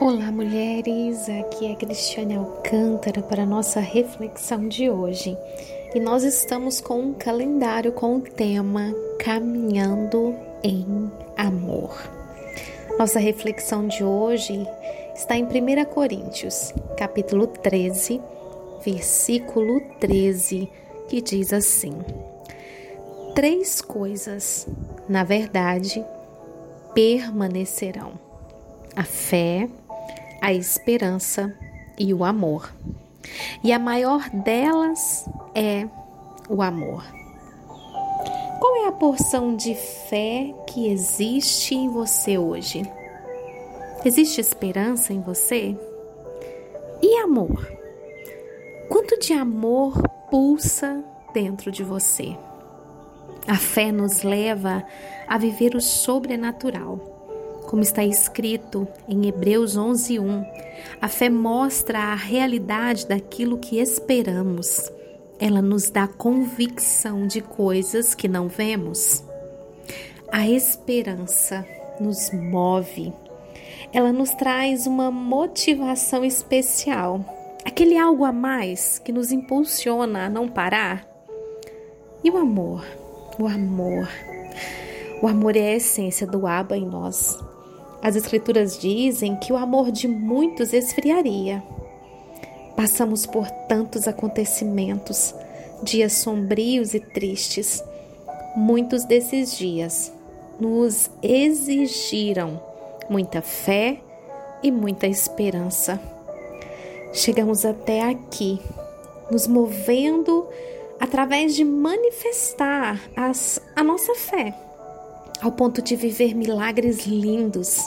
Olá, mulheres! Aqui é Cristiane Alcântara para a nossa reflexão de hoje. E nós estamos com um calendário com o tema Caminhando em Amor. Nossa reflexão de hoje está em 1 Coríntios, capítulo 13, versículo 13, que diz assim: Três coisas, na verdade, permanecerão: a fé, a esperança e o amor. E a maior delas é o amor. Qual é a porção de fé que existe em você hoje? Existe esperança em você? E amor? Quanto de amor pulsa dentro de você? A fé nos leva a viver o sobrenatural como está escrito em Hebreus 11:1, a fé mostra a realidade daquilo que esperamos. Ela nos dá convicção de coisas que não vemos. A esperança nos move. Ela nos traz uma motivação especial, aquele algo a mais que nos impulsiona a não parar. E o amor? O amor. O amor é a essência do Abba em nós. As Escrituras dizem que o amor de muitos esfriaria. Passamos por tantos acontecimentos, dias sombrios e tristes. Muitos desses dias nos exigiram muita fé e muita esperança. Chegamos até aqui, nos movendo através de manifestar as, a nossa fé ao ponto de viver milagres lindos.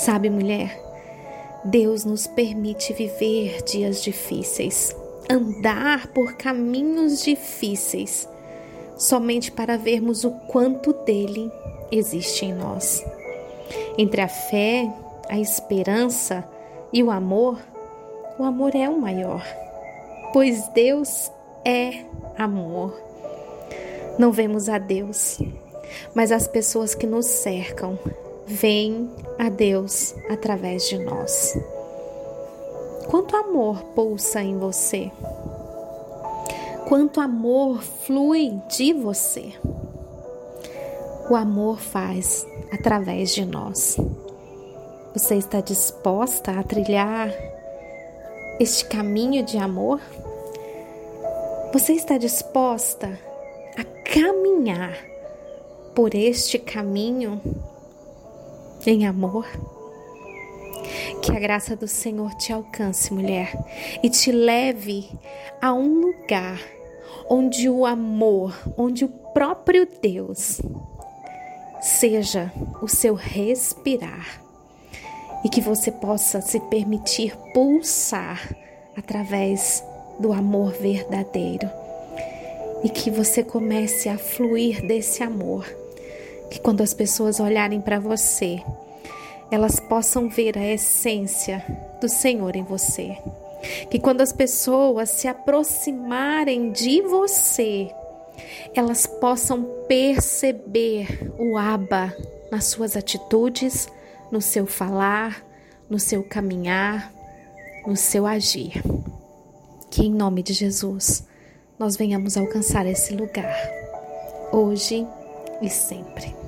Sabe, mulher, Deus nos permite viver dias difíceis, andar por caminhos difíceis, somente para vermos o quanto dele existe em nós. Entre a fé, a esperança e o amor, o amor é o maior, pois Deus é amor. Não vemos a Deus, mas as pessoas que nos cercam veem a Deus através de nós. Quanto amor pulsa em você? Quanto amor flui de você? O amor faz através de nós. Você está disposta a trilhar este caminho de amor? Você está disposta a caminhar por este caminho em amor. Que a graça do Senhor te alcance, mulher, e te leve a um lugar onde o amor, onde o próprio Deus seja o seu respirar e que você possa se permitir pulsar através do amor verdadeiro e que você comece a fluir desse amor que quando as pessoas olharem para você, elas possam ver a essência do Senhor em você. Que quando as pessoas se aproximarem de você, elas possam perceber o Abba nas suas atitudes, no seu falar, no seu caminhar, no seu agir. Que em nome de Jesus nós venhamos alcançar esse lugar, hoje e sempre.